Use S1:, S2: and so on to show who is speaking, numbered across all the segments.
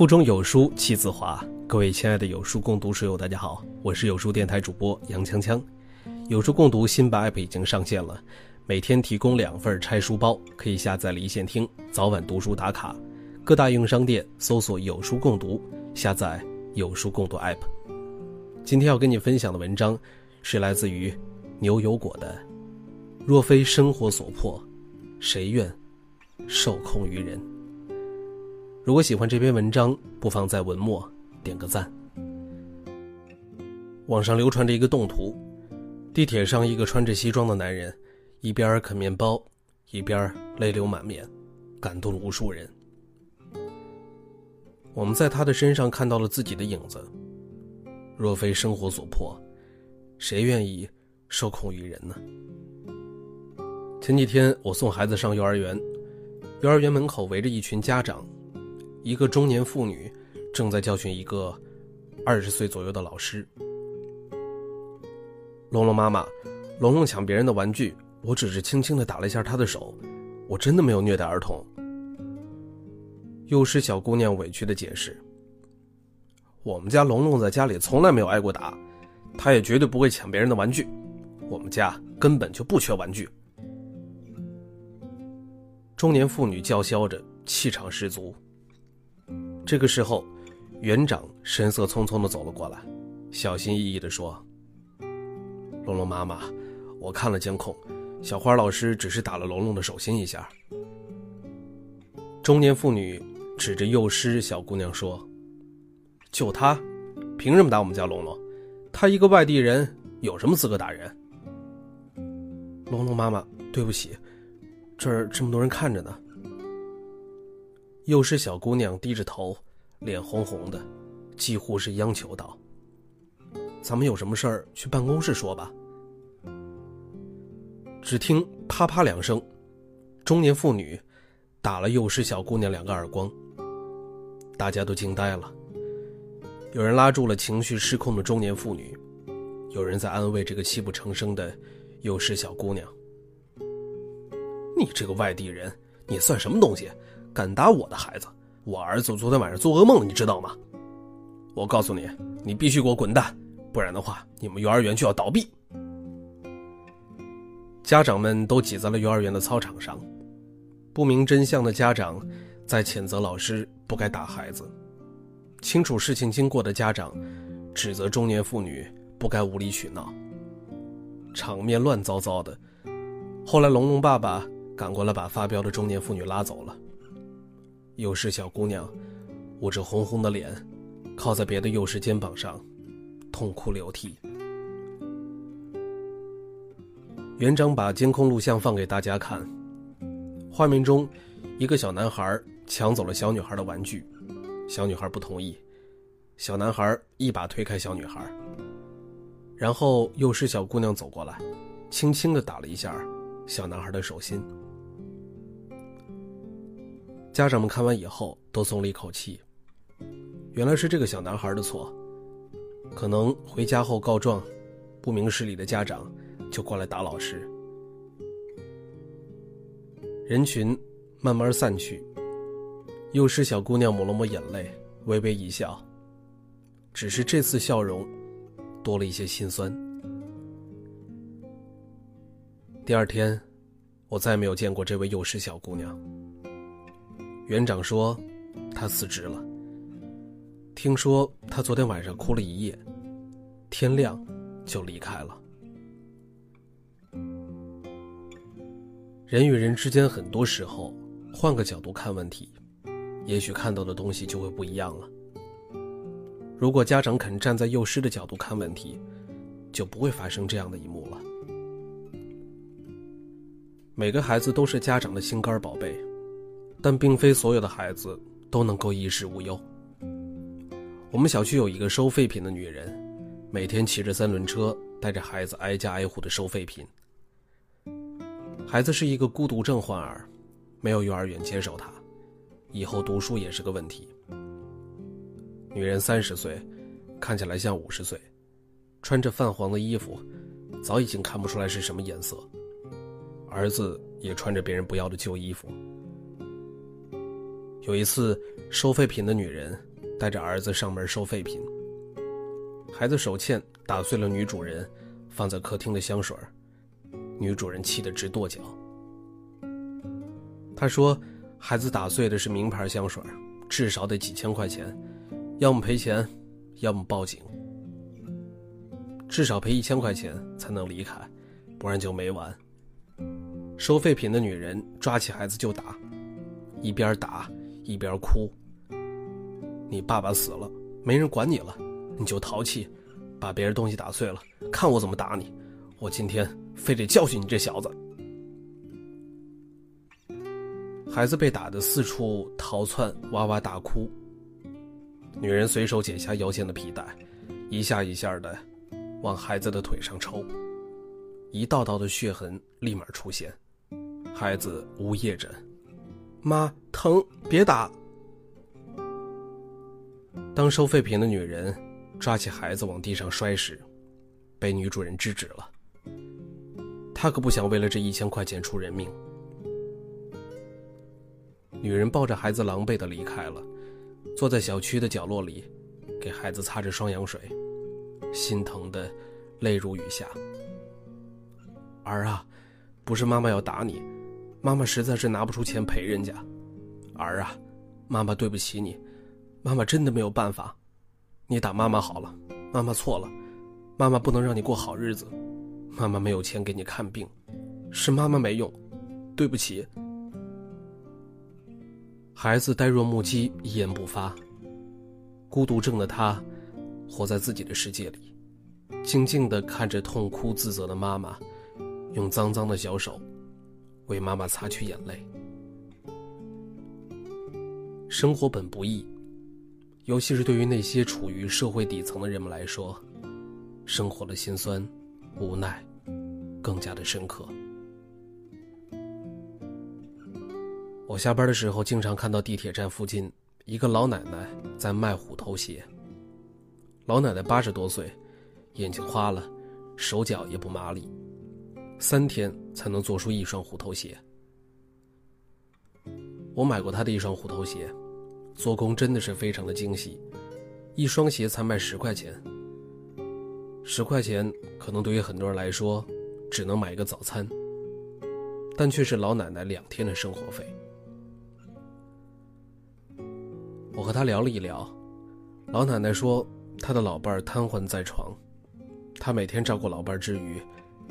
S1: 腹中有书气自华，各位亲爱的有书共读书友，大家好，我是有书电台主播杨锵锵。有书共读新版 app 已经上线了，每天提供两份拆书包，可以下载离线听，早晚读书打卡。各大应用商店搜索“有书共读”，下载有书共读 app。今天要跟你分享的文章是来自于牛油果的《若非生活所迫，谁愿受控于人》。如果喜欢这篇文章，不妨在文末点个赞。网上流传着一个动图，地铁上一个穿着西装的男人，一边啃面包，一边泪流满面，感动了无数人。我们在他的身上看到了自己的影子。若非生活所迫，谁愿意受控于人呢？前几天我送孩子上幼儿园，幼儿园门口围着一群家长。一个中年妇女正在教训一个二十岁左右的老师。龙龙妈妈，龙龙抢别人的玩具，我只是轻轻的打了一下他的手，我真的没有虐待儿童。幼师小姑娘委屈的解释：“我们家龙龙在家里从来没有挨过打，他也绝对不会抢别人的玩具，我们家根本就不缺玩具。”中年妇女叫嚣着，气场十足。这个时候，园长神色匆匆的走了过来，小心翼翼的说：“龙龙妈妈，我看了监控，小花老师只是打了龙龙的手心一下。”中年妇女指着幼师小姑娘说：“就她，凭什么打我们家龙龙？她一个外地人，有什么资格打人？”龙龙妈妈，对不起，这儿这么多人看着呢。幼师小姑娘低着头，脸红红的，几乎是央求道：“咱们有什么事儿去办公室说吧。”只听啪啪两声，中年妇女打了幼师小姑娘两个耳光。大家都惊呆了，有人拉住了情绪失控的中年妇女，有人在安慰这个泣不成声的幼师小姑娘：“你这个外地人，你算什么东西？”敢打我的孩子，我儿子昨天晚上做噩梦了，你知道吗？我告诉你，你必须给我滚蛋，不然的话，你们幼儿园就要倒闭。家长们都挤在了幼儿园的操场上，不明真相的家长在谴责老师不该打孩子，清楚事情经过的家长指责中年妇女不该无理取闹，场面乱糟糟的。后来，龙龙爸爸赶过来把发飙的中年妇女拉走了。幼师小姑娘捂着红红的脸，靠在别的幼师肩膀上，痛哭流涕。园长把监控录像放给大家看，画面中，一个小男孩抢走了小女孩的玩具，小女孩不同意，小男孩一把推开小女孩，然后幼师小姑娘走过来，轻轻的打了一下小男孩的手心。家长们看完以后都松了一口气，原来是这个小男孩的错，可能回家后告状，不明事理的家长就过来打老师。人群慢慢散去，幼师小姑娘抹了抹眼泪，微微一笑，只是这次笑容多了一些心酸。第二天，我再没有见过这位幼师小姑娘。园长说，他辞职了。听说他昨天晚上哭了一夜，天亮就离开了。人与人之间，很多时候换个角度看问题，也许看到的东西就会不一样了。如果家长肯站在幼师的角度看问题，就不会发生这样的一幕了。每个孩子都是家长的心肝宝贝。但并非所有的孩子都能够衣食无忧。我们小区有一个收废品的女人，每天骑着三轮车带着孩子挨家挨户的收废品。孩子是一个孤独症患儿，没有幼儿园接受他，以后读书也是个问题。女人三十岁，看起来像五十岁，穿着泛黄的衣服，早已经看不出来是什么颜色。儿子也穿着别人不要的旧衣服。有一次，收废品的女人带着儿子上门收废品。孩子手欠打碎了女主人放在客厅的香水，女主人气得直跺脚。他说：“孩子打碎的是名牌香水，至少得几千块钱，要么赔钱，要么报警。至少赔一千块钱才能离开，不然就没完。”收废品的女人抓起孩子就打，一边打一边哭：“你爸爸死了，没人管你了。”你就淘气，把别人东西打碎了，看我怎么打你！我今天非得教训你这小子！孩子被打得四处逃窜，哇哇大哭。女人随手解下腰间的皮带，一下一下的往孩子的腿上抽，一道道的血痕立马出现。孩子呜咽着：“妈，疼，别打！”当收废品的女人。抓起孩子往地上摔时，被女主人制止了。她可不想为了这一千块钱出人命。女人抱着孩子狼狈的离开了，坐在小区的角落里，给孩子擦着双氧水，心疼的泪如雨下。儿啊，不是妈妈要打你，妈妈实在是拿不出钱赔人家。儿啊，妈妈对不起你，妈妈真的没有办法。你打妈妈好了，妈妈错了，妈妈不能让你过好日子，妈妈没有钱给你看病，是妈妈没用，对不起。孩子呆若木鸡，一言不发。孤独症的他，活在自己的世界里，静静的看着痛哭自责的妈妈，用脏脏的小手为妈妈擦去眼泪。生活本不易。尤其是对于那些处于社会底层的人们来说，生活的辛酸、无奈，更加的深刻。我下班的时候，经常看到地铁站附近一个老奶奶在卖虎头鞋。老奶奶八十多岁，眼睛花了，手脚也不麻利，三天才能做出一双虎头鞋。我买过他的一双虎头鞋。做工真的是非常的精细，一双鞋才卖十块钱。十块钱可能对于很多人来说，只能买一个早餐，但却是老奶奶两天的生活费。我和她聊了一聊，老奶奶说，她的老伴儿瘫痪在床，她每天照顾老伴儿之余，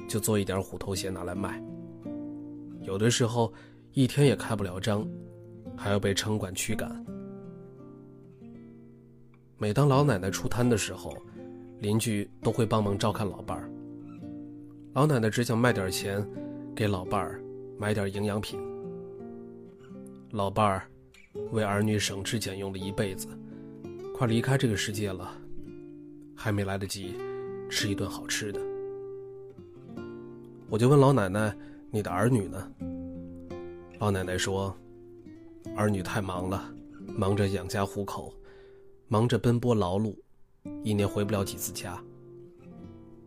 S1: 就做一点虎头鞋拿来卖。有的时候一天也开不了张，还要被城管驱赶。每当老奶奶出摊的时候，邻居都会帮忙照看老伴儿。老奶奶只想卖点钱，给老伴儿买点营养品。老伴儿为儿女省吃俭用了一辈子，快离开这个世界了，还没来得及吃一顿好吃的。我就问老奶奶：“你的儿女呢？”老奶奶说：“儿女太忙了，忙着养家糊口。”忙着奔波劳碌，一年回不了几次家。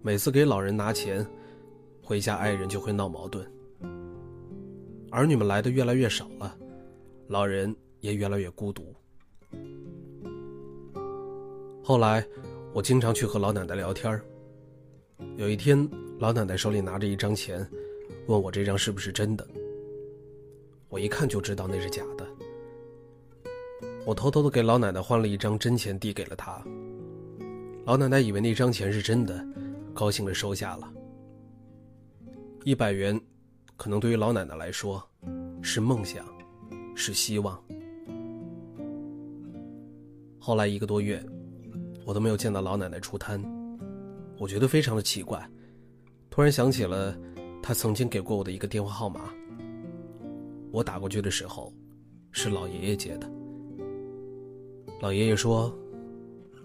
S1: 每次给老人拿钱，回家爱人就会闹矛盾。儿女们来的越来越少了，老人也越来越孤独。后来，我经常去和老奶奶聊天有一天，老奶奶手里拿着一张钱，问我这张是不是真的。我一看就知道那是假的。我偷偷的给老奶奶换了一张真钱，递给了她。老奶奶以为那张钱是真的，高兴的收下了。一百元，可能对于老奶奶来说，是梦想，是希望。后来一个多月，我都没有见到老奶奶出摊，我觉得非常的奇怪。突然想起了，他曾经给过我的一个电话号码。我打过去的时候，是老爷爷接的。老爷爷说，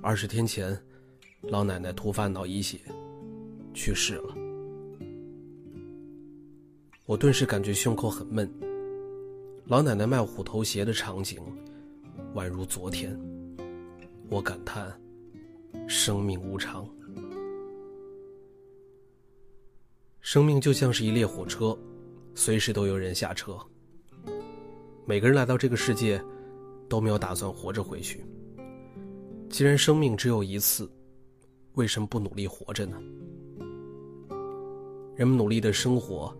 S1: 二十天前，老奶奶突发脑溢血，去世了。我顿时感觉胸口很闷。老奶奶卖虎头鞋的场景，宛如昨天。我感叹，生命无常。生命就像是一列火车，随时都有人下车。每个人来到这个世界。都没有打算活着回去，既然生命只有一次，为什么不努力活着呢？人们努力的生活，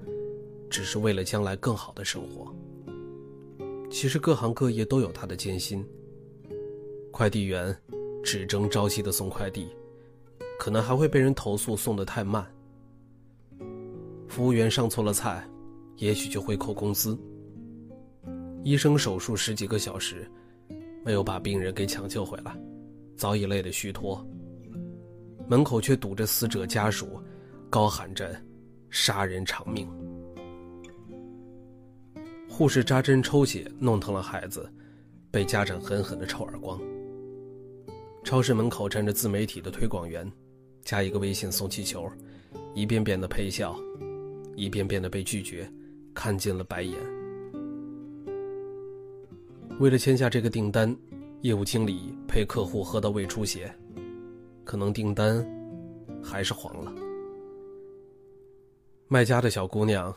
S1: 只是为了将来更好的生活。其实各行各业都有他的艰辛。快递员只争朝夕的送快递，可能还会被人投诉送的太慢。服务员上错了菜，也许就会扣工资。医生手术十几个小时，没有把病人给抢救回来，早已累得虚脱。门口却堵着死者家属，高喊着。杀人偿命。护士扎针抽血弄疼了孩子，被家长狠狠的抽耳光。超市门口站着自媒体的推广员，加一个微信送气球，一遍遍的陪笑，一遍遍的被拒绝，看尽了白眼。为了签下这个订单，业务经理陪客户喝到胃出血，可能订单还是黄了。卖家的小姑娘，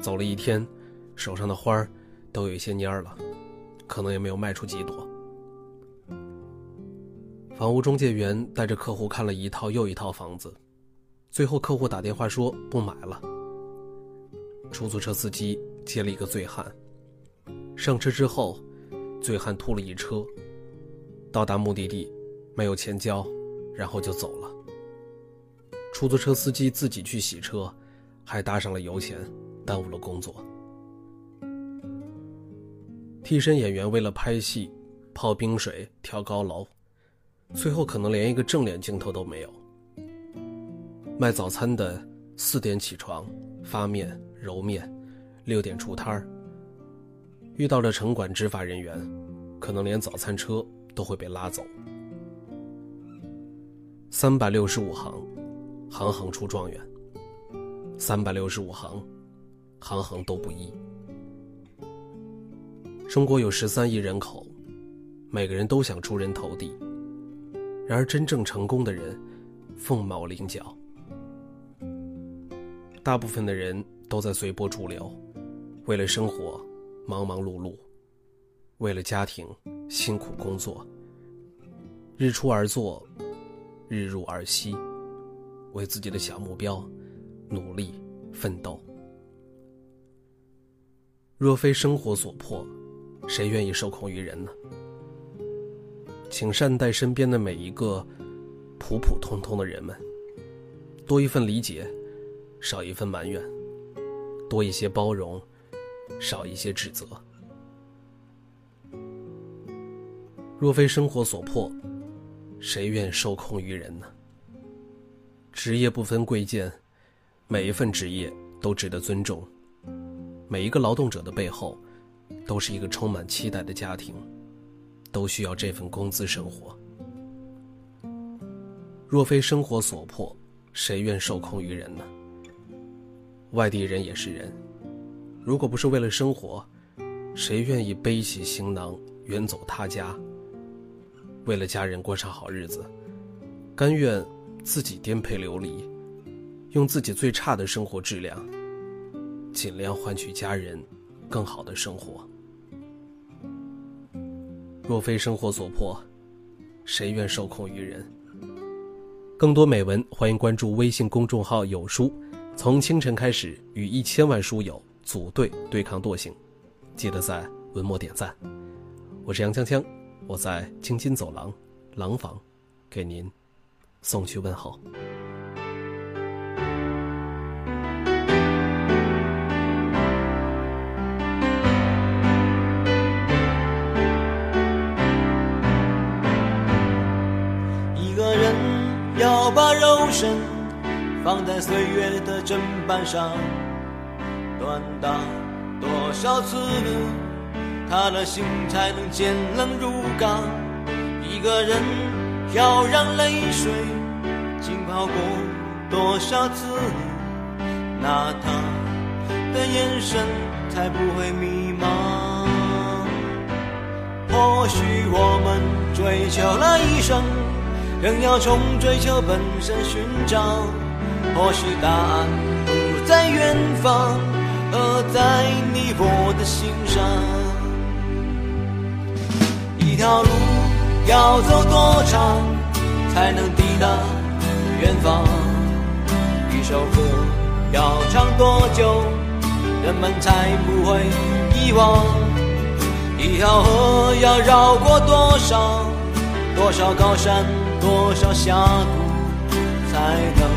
S1: 走了一天，手上的花儿都有一些蔫了，可能也没有卖出几朵。房屋中介员带着客户看了一套又一套房子，最后客户打电话说不买了。出租车司机接了一个醉汉，上车之后，醉汉吐了一车，到达目的地，没有钱交，然后就走了。出租车司机自己去洗车。还搭上了油钱，耽误了工作。替身演员为了拍戏，泡冰水、跳高楼，最后可能连一个正脸镜头都没有。卖早餐的四点起床发面揉面，六点出摊儿。遇到了城管执法人员，可能连早餐车都会被拉走。三百六十五行，行行出状元。三百六十五行，行行都不易。中国有十三亿人口，每个人都想出人头地，然而真正成功的人，凤毛麟角。大部分的人都在随波逐流，为了生活忙忙碌碌，为了家庭辛苦工作，日出而作，日入而息，为自己的小目标。努力奋斗。若非生活所迫，谁愿意受控于人呢？请善待身边的每一个普普通通的人们，多一份理解，少一份埋怨；多一些包容，少一些指责。若非生活所迫，谁愿受控于人呢？职业不分贵贱。每一份职业都值得尊重，每一个劳动者的背后，都是一个充满期待的家庭，都需要这份工资生活。若非生活所迫，谁愿受控于人呢？外地人也是人，如果不是为了生活，谁愿意背起行囊远走他家？为了家人过上好日子，甘愿自己颠沛流离？用自己最差的生活质量，尽量换取家人更好的生活。若非生活所迫，谁愿受控于人？更多美文，欢迎关注微信公众号“有书”。从清晨开始，与一千万书友组队对抗惰性。记得在文末点赞。我是杨锵锵，我在京津走廊廊坊，给您送去问候。
S2: 一个人要把肉身放在岁月的砧板上，锻打多少次，他的心才能坚冷如钢？一个人要让泪水浸泡过多少次，那他的眼神才不会迷茫？或许我们追求了一生，仍要从追求本身寻找。或许答案不在远方，而在你我的心上。一条路要走多长才能抵达远方？一首歌要唱多久，人们才不会遗忘？一条河要绕过多少多少高山，多少峡谷，才能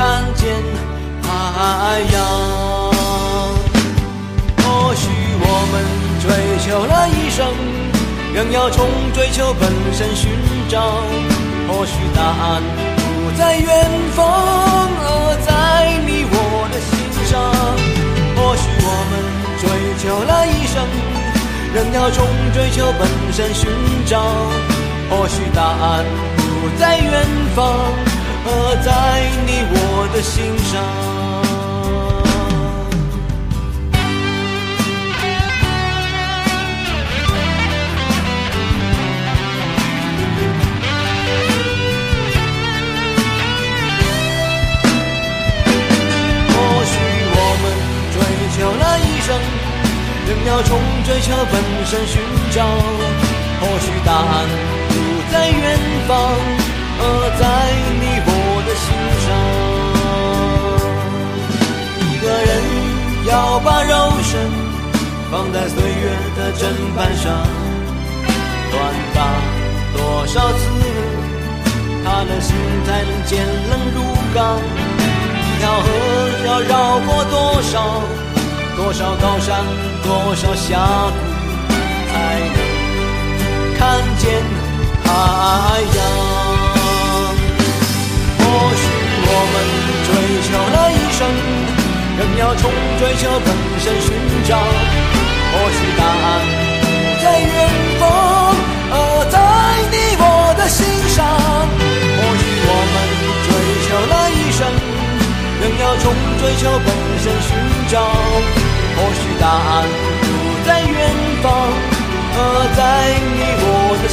S2: 看见海洋？或许我们追求了一生，仍要从追求本身寻找。或许答案不在远方，而在你我的心上。或许我们追求了一生，仍要从追求本身寻找。或许答案不在远方，而在你我的心上。或许我们追求了一生，仍要从追求本身寻找。或许答案不在远方，岁月的砧板上，锻打多少次，他的心才能坚冷如钢。一条河要绕过多少多少高山，多少峡谷，才能看见海洋？或许我们追求了一生，仍要从追求本身寻找。远方，啊，在你我的心上，或许我们追求了一生，仍要从追求本身寻找，或许答案不在远方，啊，在你我的。